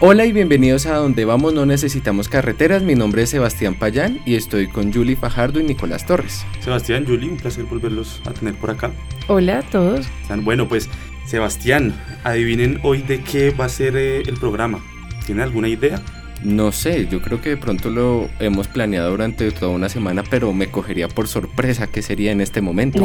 Hola y bienvenidos a Donde Vamos No Necesitamos Carreteras. Mi nombre es Sebastián Payán y estoy con Julie Fajardo y Nicolás Torres. Sebastián, Julie, un placer volverlos a tener por acá. Hola a todos. Bueno, pues Sebastián, adivinen hoy de qué va a ser eh, el programa. ¿Tienen alguna idea? No sé, yo creo que de pronto lo hemos planeado durante toda una semana, pero me cogería por sorpresa qué sería en este momento.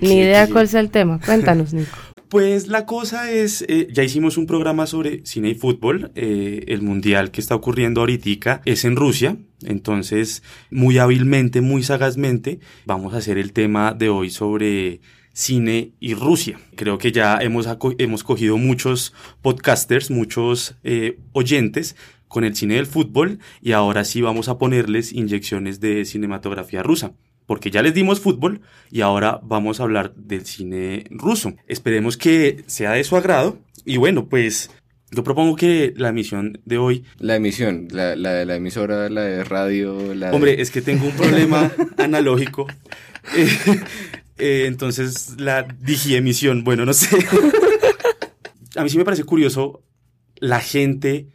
Ni idea, cuál sea el tema. Cuéntanos, Nico. Pues la cosa es, eh, ya hicimos un programa sobre cine y fútbol. Eh, el mundial que está ocurriendo ahorita es en Rusia. Entonces, muy hábilmente, muy sagazmente, vamos a hacer el tema de hoy sobre cine y Rusia. Creo que ya hemos, hemos cogido muchos podcasters, muchos eh, oyentes con el cine del fútbol y ahora sí vamos a ponerles inyecciones de cinematografía rusa porque ya les dimos fútbol y ahora vamos a hablar del cine ruso. Esperemos que sea de su agrado y bueno, pues yo propongo que la emisión de hoy... La emisión, la, de la emisora, la de radio, la Hombre, es que tengo un problema analógico. Eh, eh, entonces, la digiemisión, bueno, no sé. a mí sí me parece curioso la gente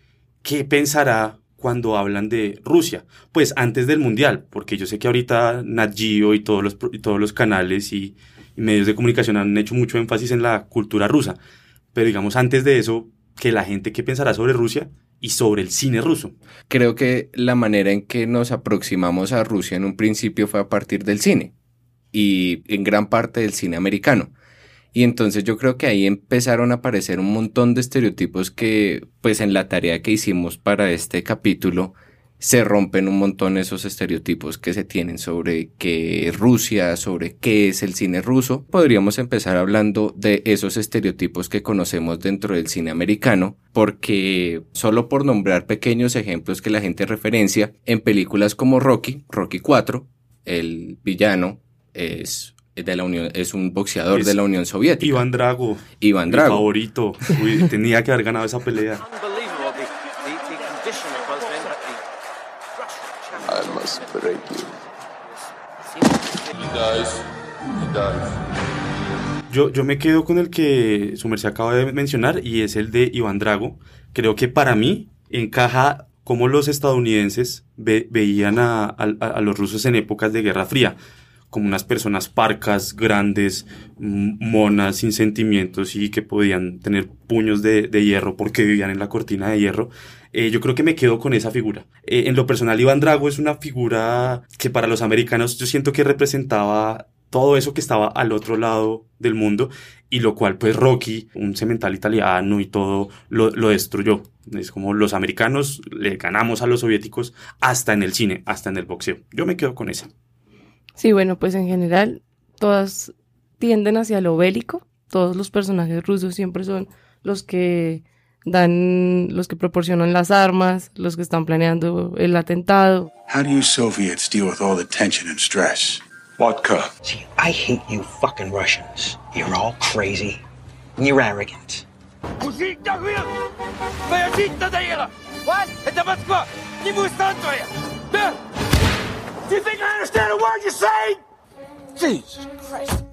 que pensará cuando hablan de Rusia? Pues antes del Mundial, porque yo sé que ahorita Nat Geo y todos los, todos los canales y, medios de comunicación han hecho mucho énfasis en la cultura rusa, pero digamos antes de eso, que la gente que pensará sobre Rusia y sobre el cine ruso. Creo que la manera en que nos aproximamos a Rusia en un principio fue a partir del cine y en gran parte del cine americano. Y entonces yo creo que ahí empezaron a aparecer un montón de estereotipos que, pues en la tarea que hicimos para este capítulo, se rompen un montón esos estereotipos que se tienen sobre qué es Rusia, sobre qué es el cine ruso. Podríamos empezar hablando de esos estereotipos que conocemos dentro del cine americano, porque solo por nombrar pequeños ejemplos que la gente referencia, en películas como Rocky, Rocky 4, el villano es de la Unión, es un boxeador de la Unión Soviética. Iván Drago. Iván Drago. Mi favorito. tenía que haber ganado esa pelea. Yo, yo me quedo con el que su merced acaba de mencionar y es el de Iván Drago. Creo que para mí encaja como los estadounidenses veían a los rusos en épocas de Guerra Fría como unas personas parcas, grandes, monas, sin sentimientos y que podían tener puños de, hierro porque vivían en la cortina de hierro. Eh, yo creo que me quedo con esa figura. Eh, en lo personal, Iván Drago es una figura que para los americanos yo siento que representaba todo eso que estaba al otro lado del mundo y lo cual pues Rocky, un cemental italiano y todo, lo, lo destruyó. Es como los americanos le ganamos a los soviéticos hasta en el cine, hasta en el boxeo. Yo me quedo con esa. Sí, bueno, pues en general todas tienden hacia lo bélico. Todos los personajes rusos siempre son los que dan, los que proporcionan las armas, los que están planeando el atentado. How do you Soviets deal with all the tension and stress? Vodka. See, I hate you fucking Russians. You're all crazy and you're arrogant. What? Это Москва! Не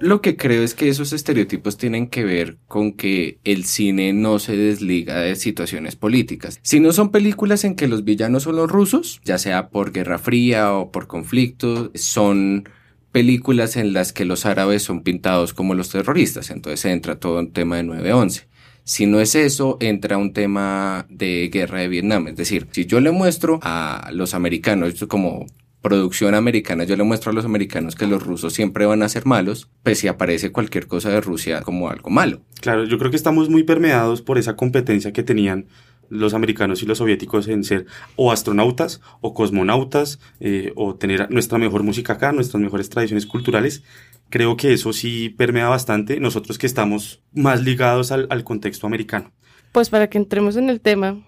Lo que creo es que esos estereotipos tienen que ver con que el cine no se desliga de situaciones políticas. Si no son películas en que los villanos son los rusos, ya sea por Guerra Fría o por conflicto, son películas en las que los árabes son pintados como los terroristas. Entonces entra todo un tema de 9-11. Si no es eso, entra un tema de guerra de Vietnam. Es decir, si yo le muestro a los americanos como producción americana, yo le muestro a los americanos que los rusos siempre van a ser malos, pues si aparece cualquier cosa de Rusia como algo malo. Claro, yo creo que estamos muy permeados por esa competencia que tenían los americanos y los soviéticos en ser o astronautas o cosmonautas eh, o tener nuestra mejor música acá, nuestras mejores tradiciones culturales. Creo que eso sí permea bastante nosotros que estamos más ligados al, al contexto americano. Pues para que entremos en el tema,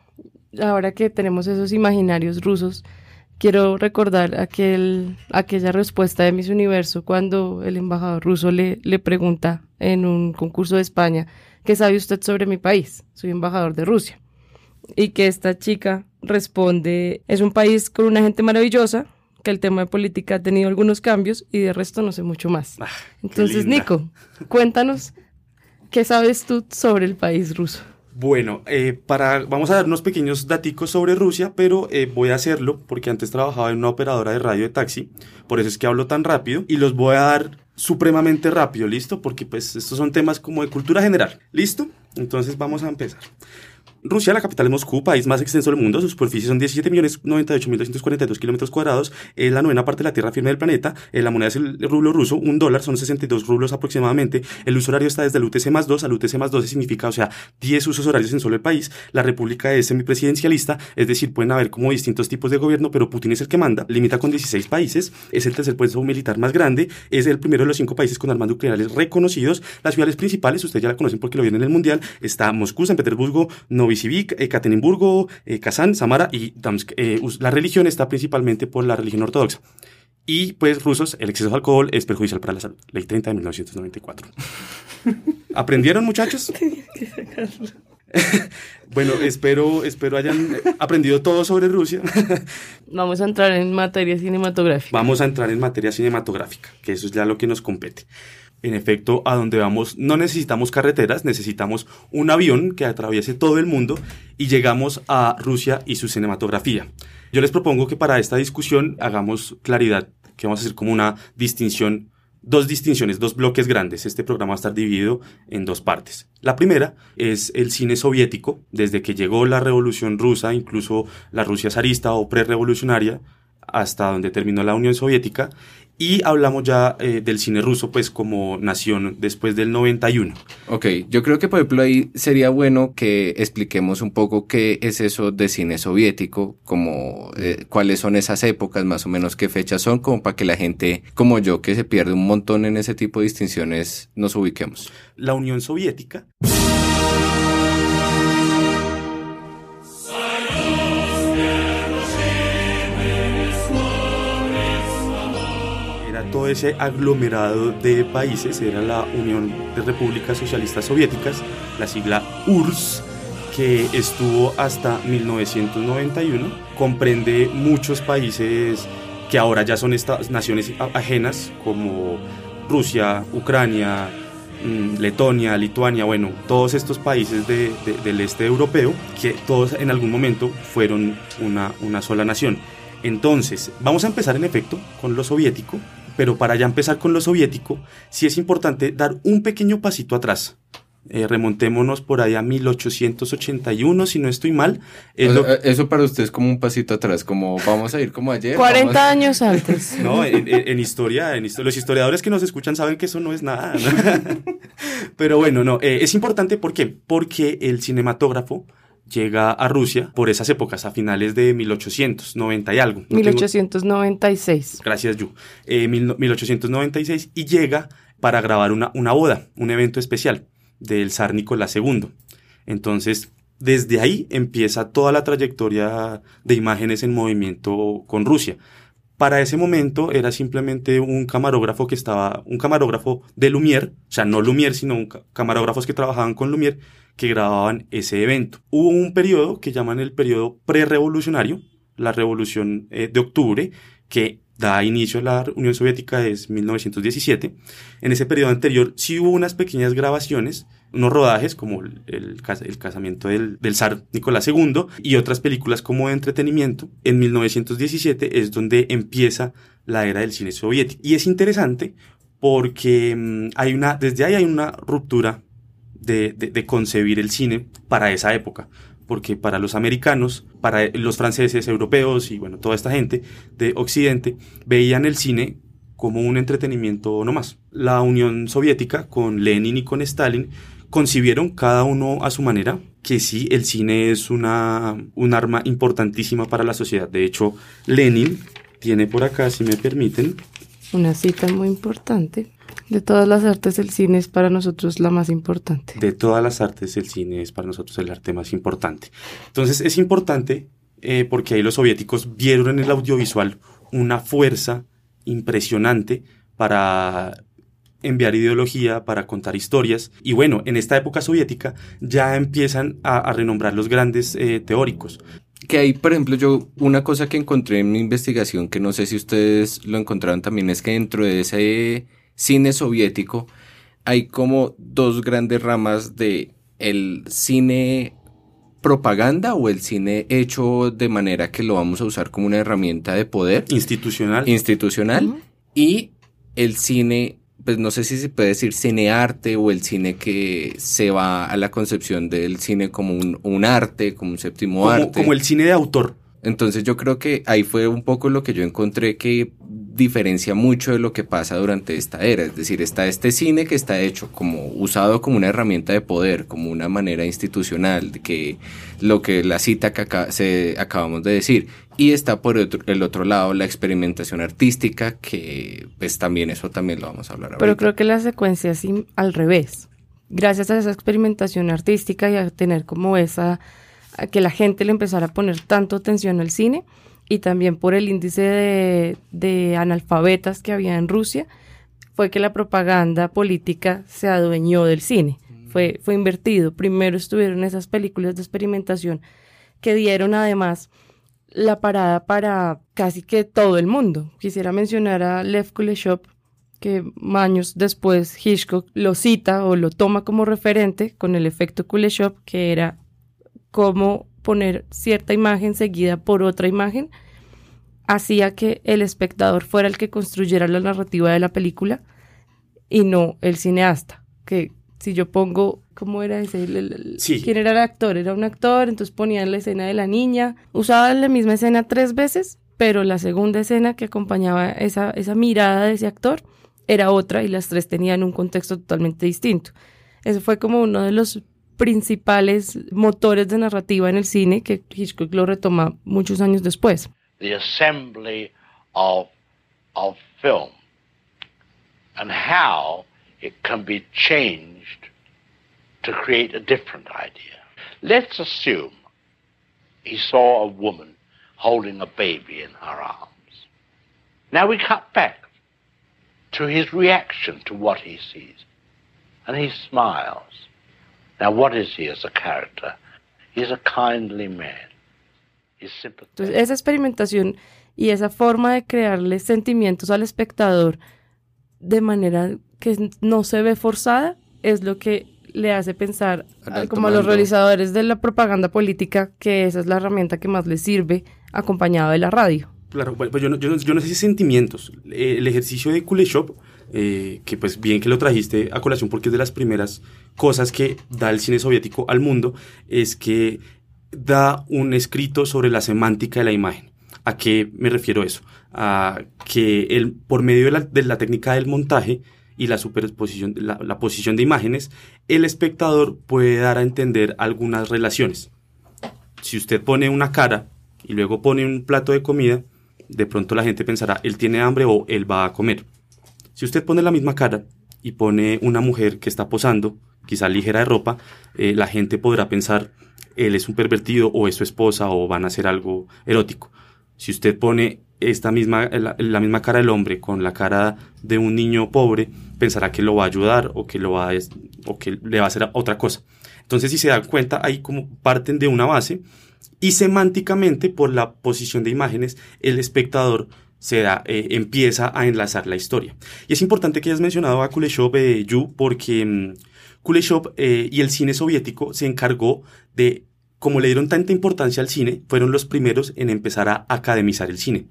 ahora que tenemos esos imaginarios rusos, quiero recordar aquel, aquella respuesta de Miss Universo cuando el embajador ruso le, le pregunta en un concurso de España, ¿qué sabe usted sobre mi país? Soy embajador de Rusia. Y que esta chica responde, es un país con una gente maravillosa, que el tema de política ha tenido algunos cambios y de resto no sé mucho más. Entonces, Nico, cuéntanos, ¿qué sabes tú sobre el país ruso? Bueno, eh, para, vamos a dar unos pequeños daticos sobre Rusia, pero eh, voy a hacerlo porque antes trabajaba en una operadora de radio de taxi, por eso es que hablo tan rápido y los voy a dar supremamente rápido, ¿listo? Porque pues estos son temas como de cultura general, ¿listo? Entonces vamos a empezar. Rusia, la capital es Moscú, país más extenso del mundo. Su superficie son 17.098.242 kilómetros cuadrados. Es la novena parte de la tierra firme del planeta. Eh, la moneda es el rublo ruso. Un dólar son 62 rublos aproximadamente. El uso horario está desde el UTC más 2 al UTC más 12 significa, o sea, 10 usos horarios en solo el país. La república es semipresidencialista, es decir, pueden haber como distintos tipos de gobierno, pero Putin es el que manda. Limita con 16 países. Es el tercer puesto militar más grande. Es el primero de los cinco países con armas nucleares reconocidos. Las ciudades principales, ustedes ya la conocen porque lo vieron en el Mundial, está Moscú, San Petersburgo, Novi Novosibirsk, Ekaterimburgo, eh, Kazán, Samara y Damsk. Eh, la religión está principalmente por la religión ortodoxa. Y pues rusos, el exceso de alcohol es perjudicial para la salud. Ley 30 de 1994. ¿Aprendieron muchachos? bueno, espero, espero hayan aprendido todo sobre Rusia. Vamos a entrar en materia cinematográfica. Vamos a entrar en materia cinematográfica, que eso es ya lo que nos compete. En efecto, a donde vamos no necesitamos carreteras, necesitamos un avión que atraviese todo el mundo y llegamos a Rusia y su cinematografía. Yo les propongo que para esta discusión hagamos claridad, que vamos a hacer como una distinción, dos distinciones, dos bloques grandes. Este programa va a estar dividido en dos partes. La primera es el cine soviético, desde que llegó la revolución rusa, incluso la Rusia zarista o prerevolucionaria, hasta donde terminó la Unión Soviética y hablamos ya eh, del cine ruso pues como nación después del 91. Ok, yo creo que por ejemplo ahí sería bueno que expliquemos un poco qué es eso de cine soviético, como eh, cuáles son esas épocas, más o menos qué fechas son, como para que la gente como yo que se pierde un montón en ese tipo de distinciones nos ubiquemos. La Unión Soviética. Todo ese aglomerado de países era la Unión de Repúblicas Socialistas Soviéticas, la sigla URSS, que estuvo hasta 1991. Comprende muchos países que ahora ya son estas naciones ajenas, como Rusia, Ucrania, mm, Letonia, Lituania, bueno, todos estos países del este europeo, que todos en algún momento fueron una, una sola nación. Entonces, vamos a empezar en efecto con lo soviético, pero para ya empezar con lo soviético, sí es importante dar un pequeño pasito atrás. Eh, remontémonos por ahí a 1881, si no estoy mal. Eso para usted es como un pasito atrás, como vamos a ir como ayer. 40 años antes. No, en, historia, en los historiadores que nos escuchan saben que eso no es nada. Pero bueno, no, eh, es importante ¿por qué? porque el cinematógrafo llega a Rusia por esas épocas, a finales de 1890 y algo. 1896. Gracias, Yu. 1896 eh, y llega para grabar una, una boda, un evento especial del zar Nicolás II. Entonces, desde ahí empieza toda la trayectoria de imágenes en movimiento con Rusia. Para ese momento era simplemente un camarógrafo que estaba, un camarógrafo de Lumière, o sea, no Lumière, sino camarógrafos que trabajaban con Lumière, que grababan ese evento. Hubo un periodo que llaman el periodo prerevolucionario, la revolución eh, de octubre, que da inicio a la Unión Soviética es 1917. En ese periodo anterior sí hubo unas pequeñas grabaciones, unos rodajes como el, casamiento del, del, zar Nicolás II y otras películas como de entretenimiento. En 1917 es donde empieza la era del cine soviético. Y es interesante porque mm, hay una, desde ahí hay una ruptura de, concebir el cine para esa época porque para los americanos, para los franceses, europeos y bueno, toda esta gente de Occidente veían el cine como un entretenimiento no más. La Unión Soviética con Lenin y con Stalin concibieron cada uno a su manera que sí, el cine es una, un arma importantísima para la sociedad. De hecho, Lenin tiene por acá, si me permiten, una cita muy importante. De todas las artes, el cine es para nosotros la más importante. De todas las artes, el cine es para nosotros el arte más importante. Entonces, es importante eh, porque ahí los soviéticos vieron en el audiovisual una fuerza impresionante para enviar ideología, para contar historias. Y bueno, en esta época soviética ya empiezan a, renombrar los grandes eh, teóricos que hay, por ejemplo, yo una cosa que encontré en mi investigación, que no sé si ustedes lo encontraron también, es que dentro de ese cine soviético hay como dos grandes ramas de el cine propaganda o el cine hecho de manera que lo vamos a usar como una herramienta de poder. Institucional. Institucional. Y el cine, pues no sé si se puede decir cine arte o el cine que se va a la concepción del cine como un, arte, como un séptimo arte. Como el cine de autor. Entonces yo creo que ahí fue un poco lo que yo encontré que diferencia mucho de lo que pasa durante esta era. Es decir, está este cine que está hecho como usado como una herramienta de poder, como una manera institucional, que lo que la cita que acá, se, acabamos de decir. Y está por el otro lado la experimentación artística, que pues también eso también lo vamos a hablar Pero creo que la secuencia es al revés. Gracias a esa experimentación artística y a tener como esa, a que la gente le empezara a poner tanto atención al cine, y también por el índice de, analfabetas que había en Rusia, fue que la propaganda política se adueñó del cine. Mm. Fue, fue invertido. Primero estuvieron esas películas de experimentación que dieron además la parada para casi que todo el mundo. Quisiera mencionar a Lev Kuleshov, que años después Hitchcock lo cita o lo toma como referente con el efecto Kuleshov, que era como poner cierta imagen seguida por otra imagen, hacía que el espectador fuera el que construyera la narrativa de la película y no el cineasta. Que si yo pongo, ¿cómo era ese? ¿Quién era el actor? Era un actor, entonces ponían la escena de la niña, usaban la misma escena tres veces, pero la segunda escena que acompañaba esa, esa mirada de ese actor era otra y las tres tenían un contexto totalmente distinto. Eso fue como uno de los principales motores de narrativa en el cine que Hitchcock lo retoma muchos años después. The assembly of, of film and how it can be changed to create a different idea. Let's assume he saw a woman holding a baby in her arms. Now we cut back to his reaction to what he sees. And he smiles. Now, what is he as a character? He's a kindly man. He's sympathetic. Entonces, esa experimentación y esa forma de crearle sentimientos al espectador de manera que no se ve forzada es lo que le hace pensar como a los realizadores de la propaganda política que esa es la herramienta que más les sirve acompañado de la radio. Claro, pues yo no, yo, no, yo no sé si sentimientos. El ejercicio de Kuleshov eh, que pues bien que lo trajiste a colación porque es de las primeras cosas que da el cine soviético al mundo, es que da un escrito sobre la semántica de la imagen. ¿A qué me refiero eso? A que el, por medio de la, técnica del montaje y la superposición, la, la posición de imágenes, el espectador puede dar a entender algunas relaciones. Si usted pone una cara y luego pone un plato de comida, de pronto la gente pensará, él tiene hambre o él va a comer. Si usted pone la misma cara y pone una mujer que está posando, quizá ligera de ropa, eh, la gente podrá pensar, él es un pervertido o es su esposa o van a hacer algo erótico. Si usted pone esta misma, la, misma cara del hombre con la cara de un niño pobre, pensará que lo va a ayudar o que, lo va o que le va a hacer otra cosa. Entonces, si se dan cuenta, ahí como parten de una base y semánticamente, por la posición de imágenes, el espectador se da, eh, empieza a enlazar la historia. Y es importante que hayas mencionado a Kuleshov eh, Yu porque mm, Kuleshov eh, y el cine soviético se encargó de, como le dieron tanta importancia al cine, fueron los primeros en empezar a academizar el cine.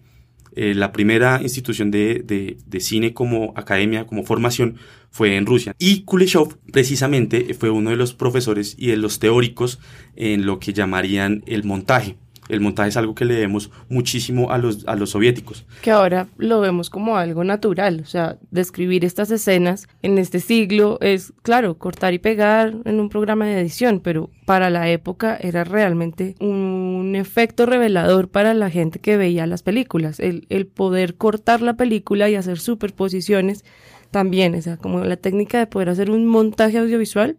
la primera institución de, cine como academia, como formación, fue en Rusia. Y Kuleshov precisamente fue uno de los profesores y de los teóricos en lo que llamarían el montaje. El montaje es algo que le debemos muchísimo a los, a los soviéticos. Que ahora lo vemos como algo natural, o sea, describir estas escenas en este siglo es, claro, cortar y pegar en un programa de edición, pero para la época era realmente un efecto revelador para la gente que veía las películas, el, el poder cortar la película y hacer superposiciones también, o sea, como la técnica de poder hacer un montaje audiovisual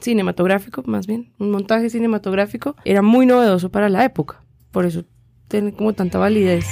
cinematográfico, más bien, un montaje cinematográfico, era muy novedoso para la época. Por eso tiene como tanta validez.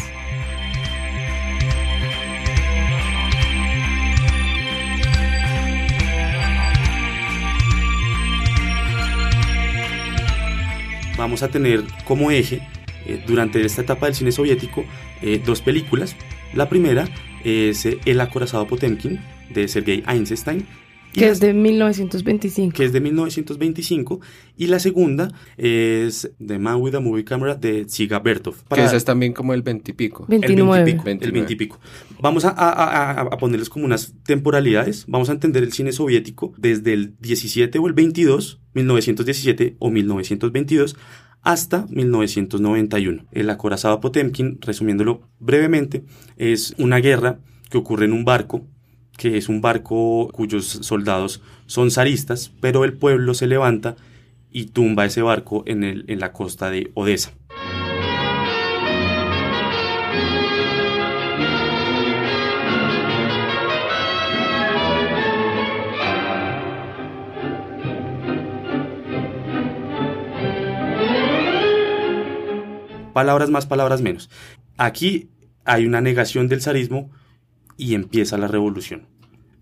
Vamos a tener como eje eh, durante esta etapa del cine soviético eh, dos películas. La primera es eh, El acorazado Potemkin de Sergei Einstein Que es de 1925. Que es de 1925. Y la segunda es The Man with a Movie Camera de Ziga Bertov. Que esa es también como el 20 y pico. 29. El 20 y pico. El 20 y pico. Vamos a, a, a, ponerles como unas temporalidades. Vamos a entender el cine soviético desde el 17 o el 22, 1917 o 1922, hasta 1991. El acorazado Potemkin, resumiéndolo brevemente, es una guerra que ocurre en un barco que es un barco cuyos soldados son zaristas, pero el pueblo se levanta y tumba ese barco en, el, en la costa de Odessa. Palabras más, palabras menos. Aquí hay una negación del zarismo y empieza la revolución.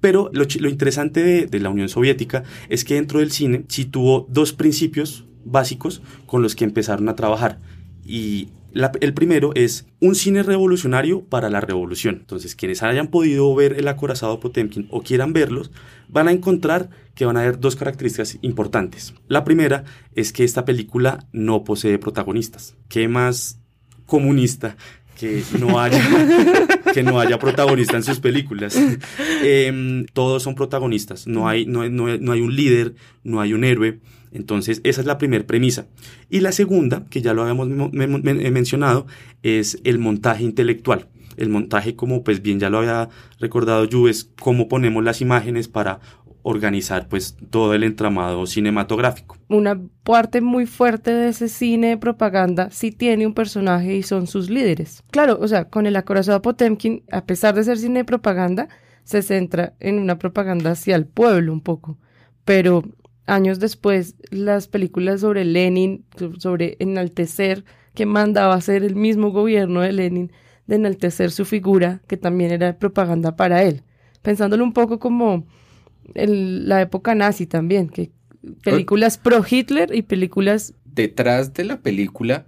Pero lo, interesante de, la Unión Soviética es que dentro del cine sí tuvo dos principios básicos con los que empezaron a trabajar. Y el primero es un cine revolucionario para la revolución. Entonces, quienes hayan podido ver El acorazado Potemkin o quieran verlos, van a encontrar que van a haber dos características importantes. La primera es que esta película no posee protagonistas. ¿Qué más comunista que no haya, que no haya protagonista en sus películas. Em, todos son protagonistas, no hay, no, no, hay un líder, no hay un héroe. Entonces, esa es la primera premisa. Y la segunda, que ya lo habíamos mencionado, es el montaje intelectual. El montaje, como pues bien ya lo había recordado Yu, es cómo ponemos las imágenes para organizar pues todo el entramado cinematográfico. Una parte muy fuerte de ese cine de propaganda sí tiene un personaje y son sus líderes. Claro, o sea, con el acorazado Potemkin, a pesar de ser cine de propaganda, se centra en una propaganda hacia el pueblo un poco, pero años después las películas sobre Lenin, sobre enaltecer, que mandaba hacer el mismo gobierno de Lenin, de enaltecer su figura, que también era propaganda para él. Pensándolo un poco como en la época nazi también, que películas pro Hitler y películas... Detrás de la película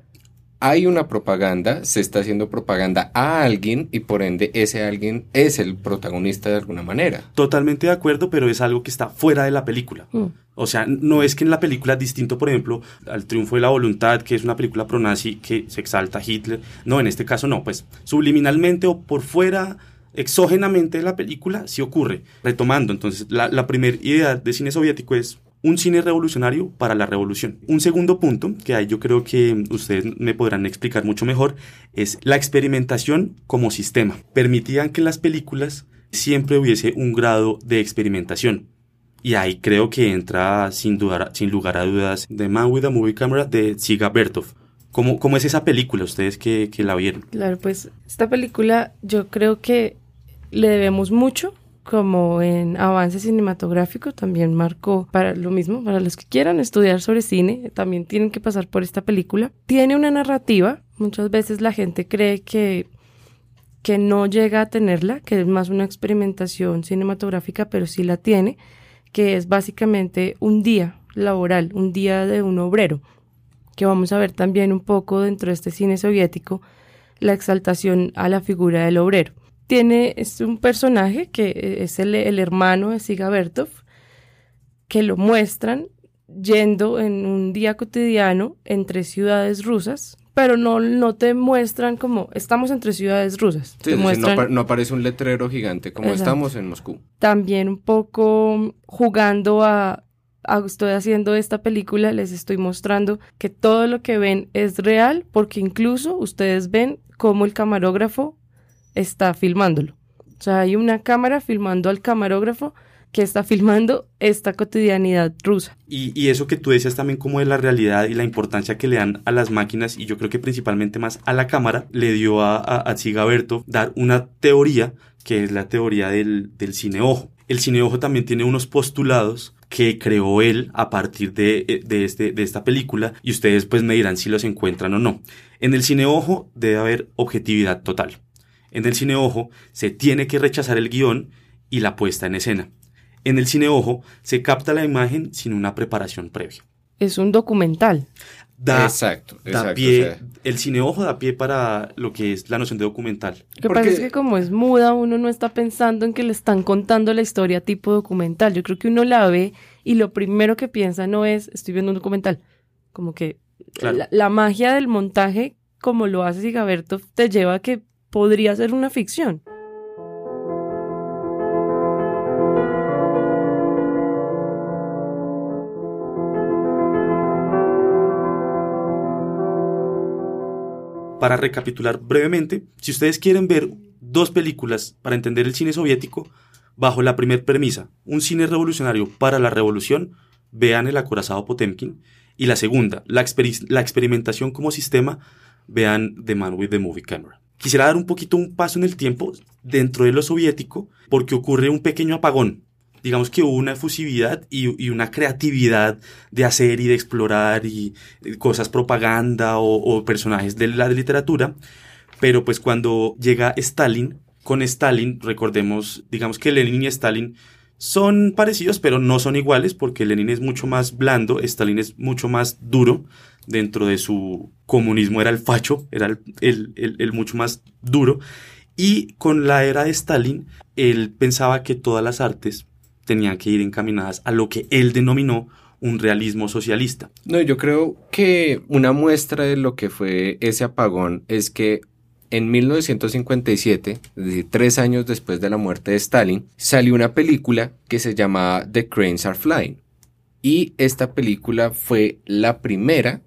hay una propaganda, se está haciendo propaganda a alguien y por ende ese alguien es el protagonista de alguna manera. Totalmente de acuerdo, pero es algo que está fuera de la película. Mm. O sea, no es que en la película, distinto por ejemplo al Triunfo de la Voluntad, que es una película pro-nazi que se exalta a Hitler, no, en este caso no, pues subliminalmente o por fuera exógenamente la película sí ocurre. Retomando, entonces, la, primera idea de cine soviético es un cine revolucionario para la revolución. Un segundo punto, que ahí yo creo que ustedes me podrán explicar mucho mejor, es la experimentación como sistema. Permitían que las películas siempre hubiese un grado de experimentación. Y ahí creo que entra sin, dudar, sin lugar a dudas The Man with a Movie Camera de Ziga Bertov. ¿Cómo, ¿Cómo, es esa película, ustedes que, que la vieron? Claro, pues esta película yo creo que le debemos mucho como en avance cinematográfico, también marcó para lo mismo, para los que quieran estudiar sobre cine, también tienen que pasar por esta película. Tiene una narrativa, muchas veces la gente cree que, que no llega a tenerla, que es más una experimentación cinematográfica, pero sí la tiene, que es básicamente un día laboral, un día de un obrero, que vamos a ver también un poco dentro de este cine soviético, la exaltación a la figura del obrero tiene, es un personaje que es el, hermano de Siga Bertov, que lo muestran yendo en un día cotidiano entre ciudades rusas, pero no, no te muestran como estamos entre ciudades rusas. no, aparece un letrero gigante como estamos en Moscú. También un poco jugando a, a, estoy haciendo esta película, les estoy mostrando que todo lo que ven es real, porque incluso ustedes ven cómo el camarógrafo está filmándolo. O sea, hay una cámara filmando al camarógrafo que está filmando esta cotidianidad rusa. Y, eso que tú decías también como de la realidad y la importancia que le dan a las máquinas y yo creo que principalmente más a la cámara, le dio a, a, dar una teoría que es la teoría del, del cine ojo. El cine ojo también tiene unos postulados que creó él a partir de, de, este, de esta película y ustedes pues me dirán si los encuentran o no. En el cine ojo debe haber objetividad total. En el cine ojo se tiene que rechazar el guion y la puesta en escena. En el cine ojo se capta la imagen sin una preparación previa. Es un documental. da, Exacto, da exacto, pie, o sea. el cine ojo da pie para lo que es la noción de documental. Lo que Porque- pasa es que como es muda, uno no está pensando en que le están contando la historia tipo documental. Yo creo que uno la ve y lo primero que piensa no es, estoy viendo un documental. Como que Claro. la, la magia del montaje, como lo hace Sigaberto, te lleva a que podría ser una ficción. Para recapitular brevemente, si ustedes quieren ver dos películas para entender el cine soviético, bajo la primer premisa, un cine revolucionario para la revolución, vean El acorazado Potemkin, y la segunda, la, la experimentación como sistema, vean The Man with the Movie Camera. Quisiera dar un poquito un paso en el tiempo dentro de lo soviético, porque ocurre un pequeño apagón. Digamos que hubo una efusividad y, una creatividad de hacer y de explorar y eh, cosas propaganda o, o personajes de la literatura, pero pues cuando llega Stalin, con Stalin, recordemos, digamos que Lenin y Stalin son parecidos, pero no son iguales, porque Lenin es mucho más blando, Stalin es mucho más duro. Dentro de su comunismo era el facho, era el, el- el- mucho más duro. Y con la era de Stalin, él pensaba que todas las artes tenían que ir encaminadas a lo que él denominó un realismo socialista. No, yo creo que una muestra de lo que fue ese apagón es que en 1957, es decir, tres años después de la muerte de Stalin, salió una película que se llamaba The Cranes Are Flying. Y esta película fue la primera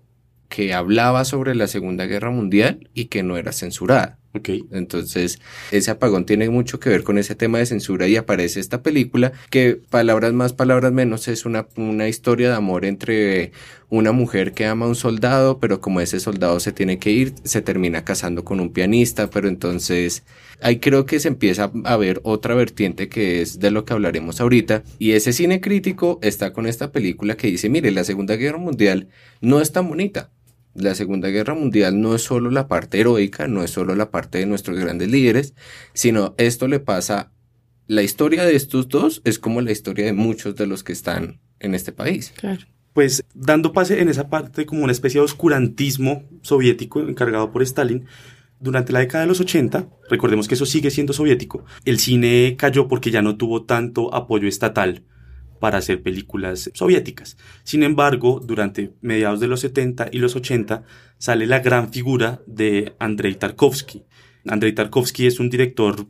que hablaba sobre la Segunda Guerra Mundial y que no era censurada. ¿Ok? Entonces, ese apagón tiene mucho que ver con ese tema de censura y aparece esta película que, palabras más, palabras menos, es una, una historia de amor entre una mujer que ama a un soldado, pero como ese soldado se tiene que ir, se termina casando con un pianista, pero entonces ahí creo que se empieza a ver otra vertiente que es de lo que hablaremos ahorita y ese cine crítico está con esta película que dice, mire, la Segunda Guerra Mundial no es tan bonita. La Segunda Guerra Mundial no es solo la parte heroica, no es solo la parte de nuestros grandes líderes, sino esto le pasa, la historia de estos dos es como la historia de muchos de los que están en este país. Claro. pues dando pase en esa parte como una especie de oscurantismo soviético encargado por Stalin, durante la década de los 80, recordemos que eso sigue siendo soviético, el cine cayó porque ya no tuvo tanto apoyo estatal para hacer películas soviéticas. Sin embargo, durante mediados de los 70 y los 80 sale la gran figura de Andrei Tarkovsky. Andrei Tarkovsky es un director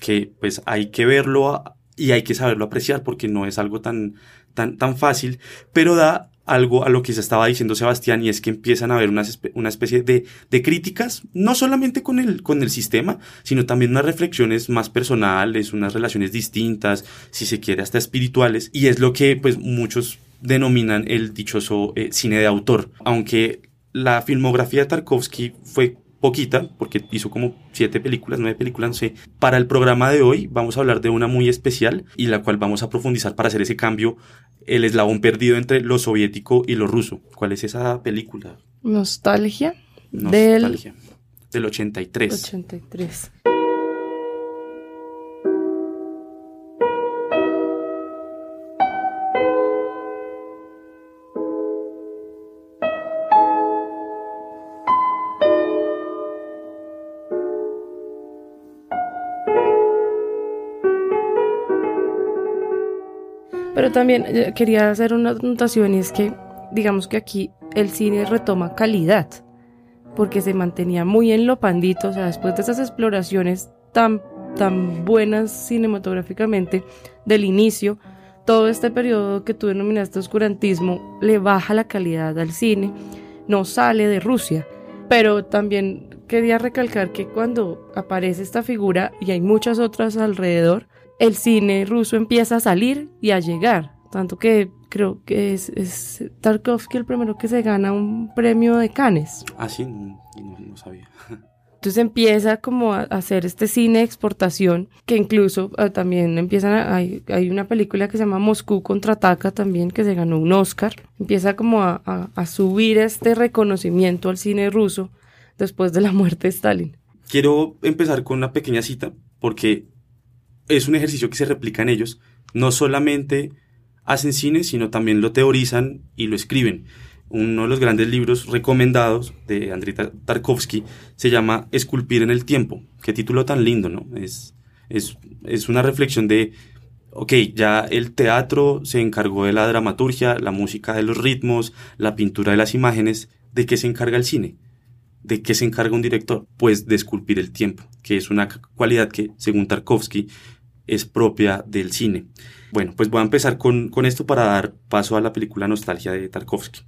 que pues hay que verlo y hay que saberlo apreciar porque no es algo tan, tan, tan fácil, pero da algo a lo que se estaba diciendo Sebastián y es que empiezan a haber una, una especie de, de críticas, no solamente con el, con el sistema, sino también unas reflexiones más personales, unas relaciones distintas, si se quiere hasta espirituales, y es lo que pues muchos denominan el dichoso eh, cine de autor, aunque la filmografía de Tarkovsky fue poquita, porque hizo como siete películas, nueve películas, no sé. Para el programa de hoy vamos a hablar de una muy especial y la cual vamos a profundizar para hacer ese cambio, el eslabón perdido entre lo soviético y lo ruso. ¿Cuál es esa película? Nostalgia, Nostalgia. Del 83. del 83. Pero también eh, quería hacer una anotación y es que digamos que aquí el cine retoma calidad porque se mantenía muy en lo pandito, o sea, después de esas exploraciones tan, tan buenas cinematográficamente del inicio, todo este periodo que tú denominaste oscurantismo le baja la calidad al cine, no sale de Rusia, pero también quería recalcar que cuando aparece esta figura y hay muchas otras alrededor, el cine ruso empieza a salir y a llegar, tanto que creo que es, es Tarkovsky el primero que se gana un premio de Cannes. Ah, sí, no, no- no sabía. Entonces empieza como a hacer este cine de exportación, que incluso ah, también empiezan a, hay, hay una película que se llama Moscú contraataca también, que se ganó un Oscar. Empieza como a, a- a subir este reconocimiento al cine ruso después de la muerte de Stalin. Quiero empezar con una pequeña cita porque es un ejercicio que se replica en ellos. No solamente hacen cine, sino también lo teorizan y lo escriben. uno de los grandes libros recomendados de Andrei Tarkovsky se llama Esculpir en el tiempo. Qué título tan lindo, ¿no? Es, es, es una reflexión de, ok, ya el teatro se encargó de la dramaturgia, la música de los ritmos, la pintura de las imágenes, ¿de qué se encarga el cine? ¿De qué se encarga un director? Pues de esculpir el tiempo, que es una cualidad que, según Tarkovsky, es propia del cine. Bueno, pues voy a empezar con, con esto para dar paso a la película Nostalgia de Tarkovsky.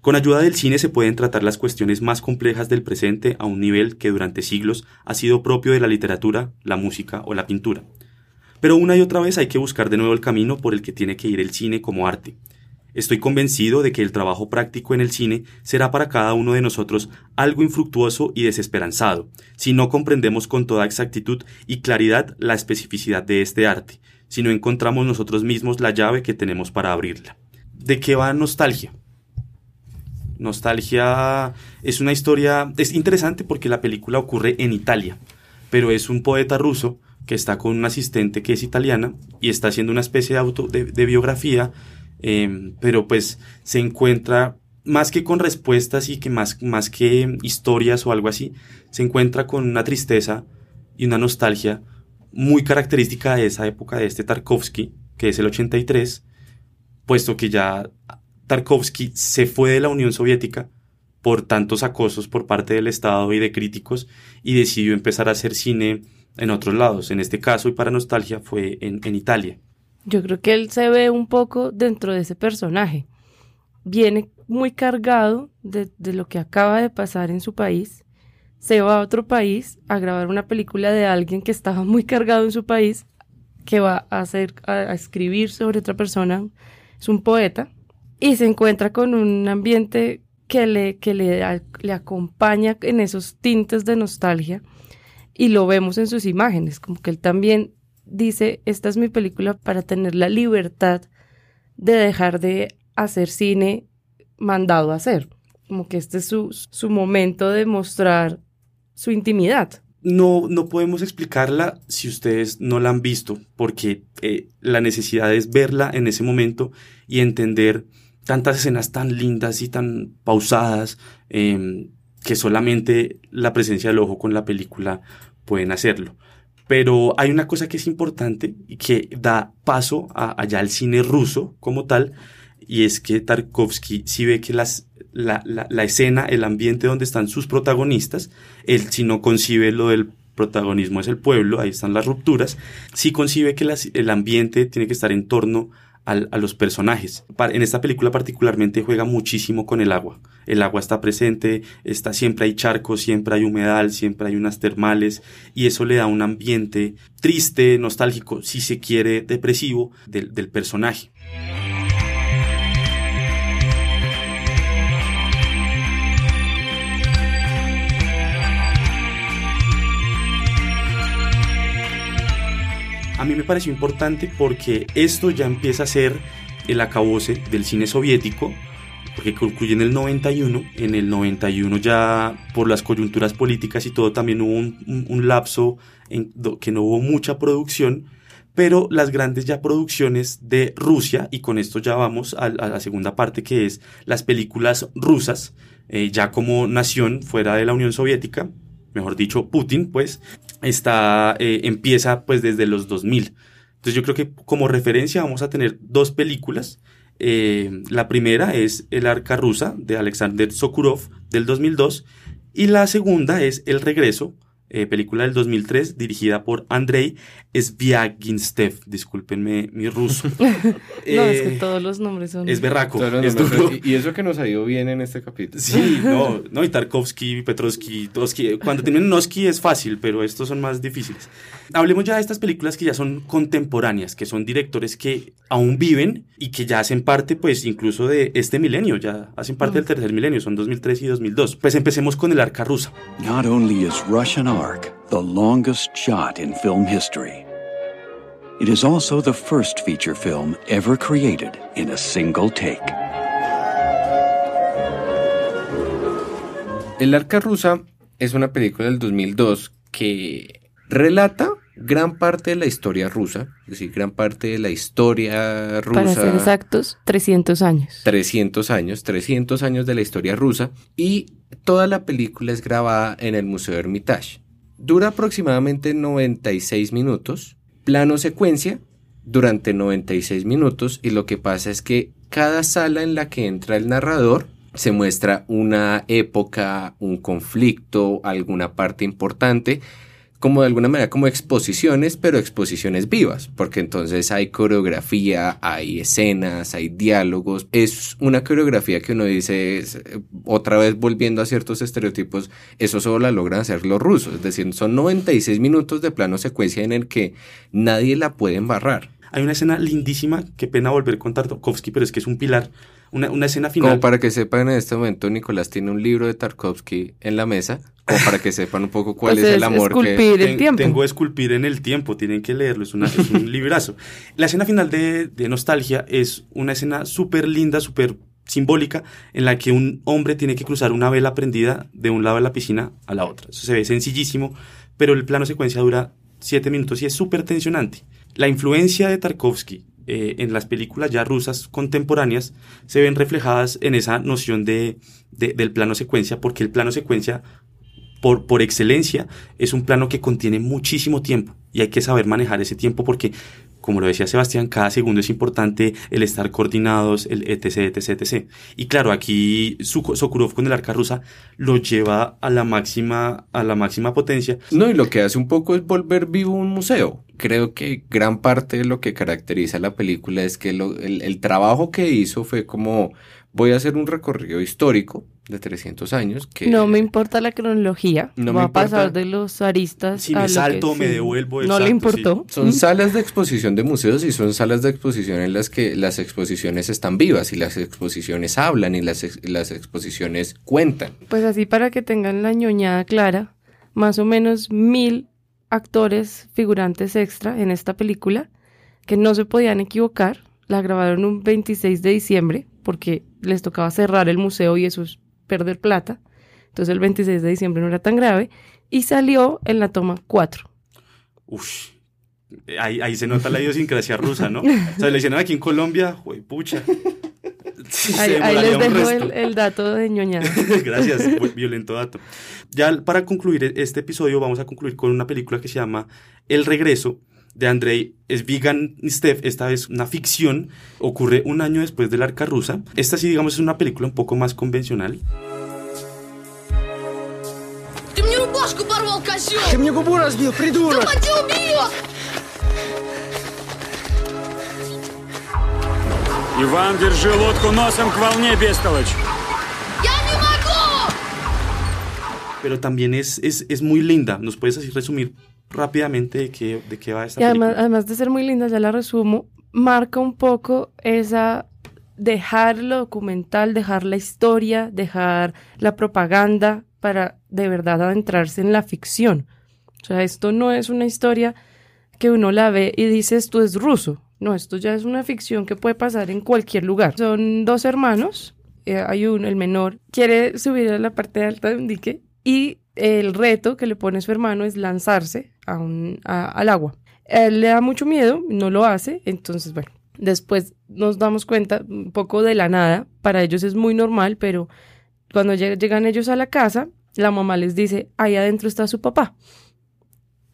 Con ayuda del cine se pueden tratar las cuestiones más complejas del presente a un nivel que durante siglos ha sido propio de la literatura, la música o la pintura. Pero una y otra vez hay que buscar de nuevo el camino por el que tiene que ir el cine como arte. Estoy convencido de que el trabajo práctico en el cine será para cada uno de nosotros algo infructuoso y desesperanzado, si no comprendemos con toda exactitud y claridad la especificidad de este arte, si no encontramos nosotros mismos la llave que tenemos para abrirla. ¿De qué va nostalgia? Nostalgia es una historia, es interesante porque la película ocurre en Italia, pero es un poeta ruso que está con un asistente que es italiana y está haciendo una especie de, auto, de, biografía, em, pero pues se encuentra más que con respuestas y que más, más que historias o algo así, se encuentra con una tristeza y una nostalgia muy característica de esa época de este Tarkovsky, que es el 83, puesto que ya Tarkovsky se fue de la Unión Soviética por tantos acosos por parte del Estado y de críticos y decidió empezar a hacer cine en otros lados. En este caso, y para nostalgia, fue en, Italia. Yo creo que él se ve un poco dentro de ese personaje. Viene muy cargado de, de lo que acaba de pasar en su país. Se va a otro país a grabar una película de alguien que estaba muy cargado en su país, que va a, hacer, a escribir sobre otra persona. Es un poeta y se encuentra con un ambiente que le, que le, le acompaña en esos tintes de nostalgia y lo vemos en sus imágenes, como que él también dice, esta es mi película para tener la libertad de dejar de hacer cine mandado a hacer, como que este es su, su momento de mostrar su intimidad. No, no podemos explicarla si ustedes no la han visto, porque eh, la necesidad es verla en ese momento y entender tantas escenas tan lindas y tan pausadas em, que solamente la presencia del ojo con la película pueden hacerlo. Pero hay una cosa que es importante y que da paso a, allá al cine ruso como tal, y es que Tarkovsky si ve que las, la, la, escena, el ambiente donde están sus protagonistas, él si no concibe lo del protagonismo es el pueblo, ahí están las rupturas, si concibe que el ambiente tiene que estar en torno a los personajes. En esta película particularmente juega muchísimo con el agua. El agua está presente, está, siempre hay charcos, siempre hay humedal, siempre hay unas termales y eso le da un ambiente triste, nostálgico, si se quiere, depresivo del, del personaje. A mí me pareció importante porque esto ya empieza a ser el acabose del cine soviético, porque concluye en el 91. En el 91 ya por las coyunturas políticas y todo también hubo un, lapso en que no hubo mucha producción, pero las grandes ya producciones de Rusia, y con esto ya vamos a, la segunda parte que es las películas rusas, eh, ya como nación fuera de la Unión Soviética, mejor dicho, Putin, pues, está, eh, empieza pues desde los 2000. Entonces yo creo que como referencia vamos a tener dos películas. Eh, la primera es El arca rusa de Alexander Sokurov del 2002 y la segunda es El regreso eh, película del 2003 dirigida por Andrei Sviaginstev. Discúlpenme mi ruso. no, es que eh, todos los nombres son... Es berraco. Es Y, eso que nos ha ido bien en este capítulo. Sí, no, no, y Tarkovsky, Petrovsky, Toski. Cuando tienen Noski es fácil, pero estos son más difíciles. Hablemos ya de estas películas que ya son contemporáneas, que son directores que aún viven y que ya hacen parte, pues, incluso de este milenio, ya hacen parte del tercer milenio, son 2003 y 2002. Pues empecemos con el arca rusa. Not only is Russian arc the longest shot in film history, it is also the first feature film ever created in a single take. El arca rusa es una película del 2002 que relata gran parte de la historia rusa, es decir, gran parte de la historia rusa. Para ser exactos, 300 años. 300 años, 300 años de la historia rusa y toda la película es grabada en el Museo Hermitage. Dura aproximadamente 96 minutos, plano secuencia durante 96 minutos y lo que pasa es que cada sala en la que entra el narrador se muestra una época, un conflicto, alguna parte importante como de alguna manera como exposiciones, pero exposiciones vivas, porque entonces hay coreografía, hay escenas, hay diálogos. Es una coreografía que uno dice, otra vez volviendo a ciertos estereotipos, eso solo la logran hacer los rusos, es decir, son 96 minutos de plano secuencia en el que nadie la puede embarrar. Hay una escena lindísima, qué pena volver con Tarkovsky, pero es que es un pilar una, una, escena final. Como para que sepan, en este momento Nicolás tiene un libro de Tarkovsky en la mesa, como para que sepan un poco cuál pues es, el amor esculpir que... El tiempo. Tengo esculpir en el tiempo, tienen que leerlo, es, una, es un librazo. La escena final de, de Nostalgia es una escena súper linda, súper simbólica, en la que un hombre tiene que cruzar una vela prendida de un lado de la piscina a la otra. Eso se ve sencillísimo, pero el plano secuencia dura siete minutos y es súper tensionante. La influencia de Tarkovsky eh, en las películas ya rusas contemporáneas se ven reflejadas en esa noción de, del plano secuencia, porque el plano secuencia, por, por excelencia, es un plano que contiene muchísimo tiempo y hay que saber manejar ese tiempo porque como lo decía Sebastián, cada segundo es importante el estar coordinados, el etc, etc, etc. Y claro, aquí Sokurov con el arca rusa lo lleva a la máxima, a la máxima potencia. No, y lo que hace un poco es volver vivo un museo. Creo que gran parte de lo que caracteriza la película es que el, el trabajo que hizo fue como voy a hacer un recorrido histórico de 300 años. Que no me importa la cronología. No va a pasar de los aristas. Si me salto, me devuelvo. no le importó. Son salas de exposición de museos y son salas de exposición en las que las exposiciones están vivas y las exposiciones hablan y las, las exposiciones cuentan. Pues así para que tengan la ñoñada clara, más o menos mil actores figurantes extra en esta película que no se podían equivocar. La grabaron un 26 de diciembre porque les tocaba cerrar el museo y eso es perder plata. Entonces el 26 de diciembre no era tan grave y salió en la toma 4. Uf, ahí, ahí se nota la idiosincrasia rusa, ¿no? O sea, le hicieron aquí en Colombia, güey, pucha. ahí, les dejo el, el, dato de ñoñada. Gracias, violento dato. Ya para concluir este episodio vamos a concluir con una película que se llama El Regreso, de Andrei Steff, esta vez una ficción, ocurre un año después del Arca Rusa. Esta sí, digamos, es una película un poco más convencional. Иван, держи лодку носом к волне, бестолочь. Pero también es, es, es muy linda. ¿Nos puedes así resumir rápidamente de qué, de qué va esta y además, además de ser muy linda, ya la resumo, marca un poco esa dejar lo documental, dejar la historia, dejar la propaganda para de verdad adentrarse en la ficción. O sea, esto no es una historia que uno la ve y dice esto es ruso. No, esto ya es una ficción que puede pasar en cualquier lugar. Son dos hermanos, eh, hay uno, el menor, quiere subir a la parte alta de un dique y el reto que le pone su hermano es lanzarse al agua. Él le da mucho miedo, no lo hace, entonces bueno, después nos damos cuenta un poco de la nada, para ellos es muy normal, pero cuando llegan ellos a la casa, la mamá les dice, ahí adentro está su papá,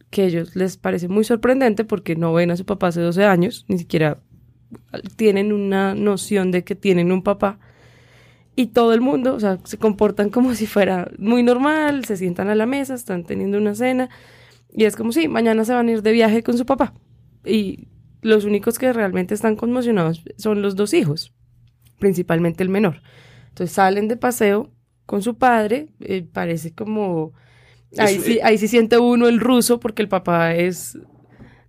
que a ellos les parece muy sorprendente porque no ven a su papá hace 12 años, ni siquiera tienen una noción de que tienen un papá y todo el mundo, o sea, se comportan como si fuera muy normal, se sientan a la mesa, están teniendo una cena y es como si mañana se van a ir de viaje con su papá. Y los únicos que realmente están conmocionados son los dos hijos, principalmente el menor. Entonces salen de paseo con su padre, eh, parece como... Ahí, sí, ahí sí siente uno el ruso porque el papá es...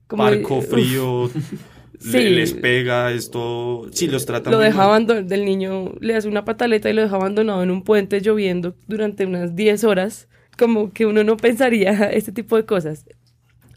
Como, frío. sí. les pega esto, sí los trata Lo deja abandonado, del niño le hace una pataleta y lo deja abandonado en un puente lloviendo durante unas 10 horas, como que uno no pensaría este tipo de cosas.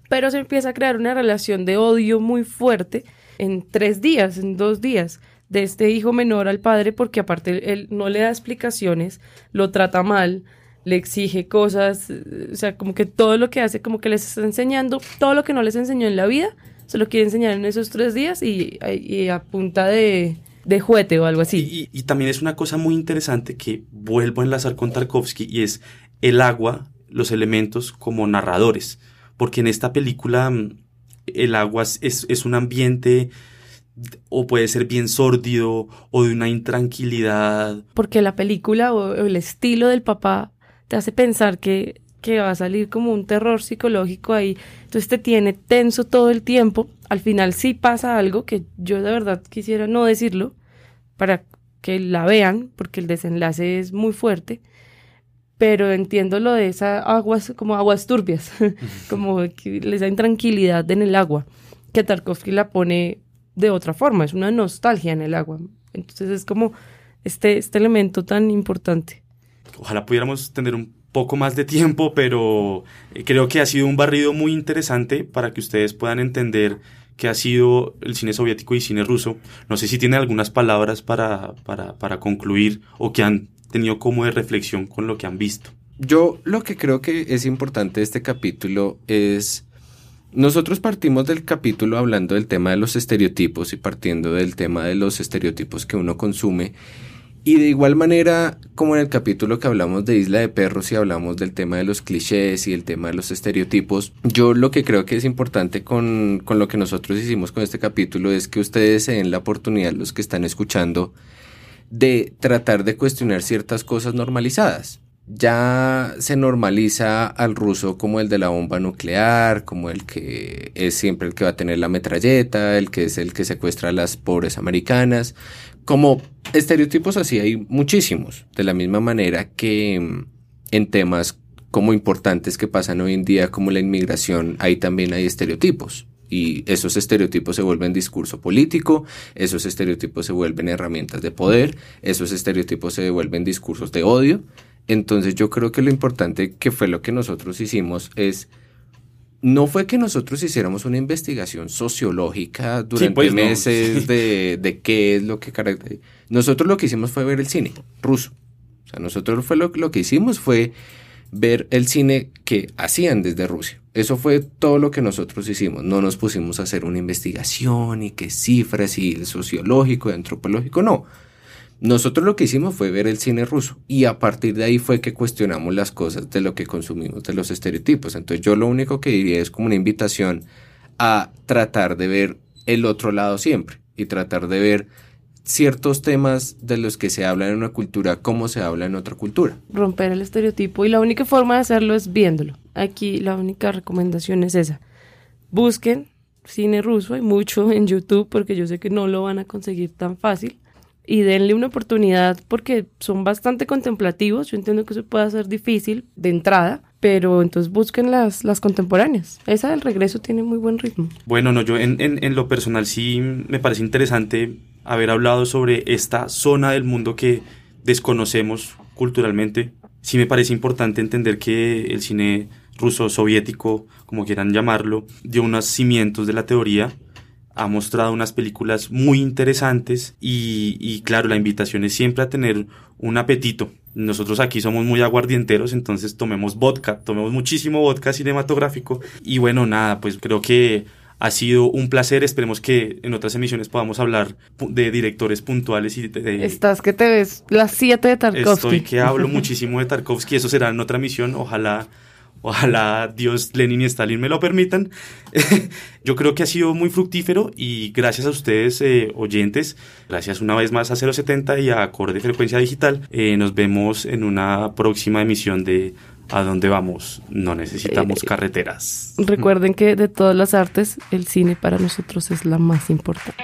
Pero se empieza a crear una relación de odio muy fuerte en tres días, en dos días, de este hijo menor al padre, porque aparte él no le da explicaciones, lo trata mal, le exige cosas, eh, o sea, como que todo lo que hace, como que les está enseñando, todo lo que no les enseñó en la vida, se lo quiere enseñar en esos tres días y, y a punta de, de juguete o algo así. Y, también es una cosa muy interesante que vuelvo a enlazar con Tarkovsky y es el agua, los elementos como narradores. Porque en esta película mm, el agua es, es un ambiente o puede ser bien sórdido o de una intranquilidad. Porque la película o el estilo del papá te hace pensar que, que va a salir como un terror psicológico ahí. Entonces te tiene tenso todo el tiempo. Al final sí pasa algo que yo de verdad quisiera no decirlo para que la vean, porque el desenlace es muy fuerte. Pero entiendo lo de esas aguas, como aguas turbias, como que les da intranquilidad en el agua, que Tarkovsky la pone de otra forma, es una nostalgia en el agua. Entonces es como este, este elemento tan importante. Ojalá pudiéramos tener un poco más de tiempo, pero eh, creo que ha sido un barrido muy interesante para que ustedes puedan entender qué ha sido el cine soviético y cine ruso. No sé si tienen algunas palabras para, para, para concluir o que han tenido como de reflexión con lo que han visto. Yo lo que creo que es importante de este capítulo es nosotros partimos del capítulo hablando del tema de los estereotipos y partiendo del tema de los estereotipos que uno consume. Y de igual manera, como en el capítulo que hablamos de Isla de Perros y hablamos del tema de los clichés y el tema de los estereotipos, yo lo que creo que es importante con, con lo que nosotros hicimos con este capítulo es que ustedes se den la oportunidad, los que están escuchando, de tratar de cuestionar ciertas cosas normalizadas ya se normaliza al ruso como el de la bomba nuclear, como el que es siempre el que va a tener la metralleta, el que es el que secuestra a las pobres americanas. Como estereotipos así hay muchísimos, de la misma manera que mm, en temas como importantes que pasan hoy en día como la inmigración, ahí también hay estereotipos. Y esos estereotipos se vuelven discurso político, esos estereotipos se vuelven herramientas de poder, esos estereotipos se vuelven discursos de odio. Entonces yo creo que lo importante que fue lo que nosotros hicimos es, no fue que nosotros hiciéramos una investigación sociológica durante pues, meses de, de, qué es lo que caracteriza. Nosotros lo que hicimos fue ver el cine ruso. O sea, nosotros fue lo, lo que hicimos fue ver el cine que hacían desde Rusia. Eso fue todo lo que nosotros hicimos. No nos pusimos a hacer una investigación y qué cifras y el sociológico y antropológico, no. Nosotros lo que hicimos fue ver el cine ruso y a partir de ahí fue que cuestionamos las cosas de lo que consumimos, de los estereotipos. Entonces yo lo único que diría es como una invitación a tratar de ver el otro lado siempre y tratar de ver ciertos temas de los que se habla en una cultura como se habla en otra cultura. Romper el estereotipo y la única forma de hacerlo es viéndolo. Aquí la única recomendación es esa. Busquen cine ruso, hay mucho en YouTube porque yo sé que no lo van a conseguir tan fácil y denle una oportunidad porque son bastante contemplativos. Yo entiendo que eso puede ser difícil de entrada, pero entonces busquen las, las contemporáneas. Esa del regreso tiene muy buen ritmo. Bueno, no, yo en, en, en lo personal sí me parece interesante haber hablado sobre esta zona del mundo que desconocemos culturalmente. Sí me parece importante entender que el cine ruso soviético, como quieran llamarlo, dio unos cimientos de la teoría ha mostrado unas películas muy interesantes y, claro, la invitación es siempre a tener un apetito. Nosotros aquí somos muy aguardienteros, entonces tomemos vodka, tomemos muchísimo vodka cinematográfico y bueno, nada, pues creo que ha sido un placer. Esperemos que en otras emisiones podamos hablar de directores puntuales y de, Estás que te ves las 7 de Tarkovsky. Estoy que hablo muchísimo de Tarkovsky. Eso será en otra emisión. Ojalá Ojalá Dios, Lenin y Stalin me lo permitan. Yo creo que ha sido muy fructífero y gracias a ustedes, eh, oyentes, gracias una vez más a 070 y a Acorde Frecuencia Digital, eh, nos vemos en una próxima emisión de ¿A dónde vamos? No necesitamos eh, carreteras. Recuerden que de todas las artes, el cine para nosotros es la más importante.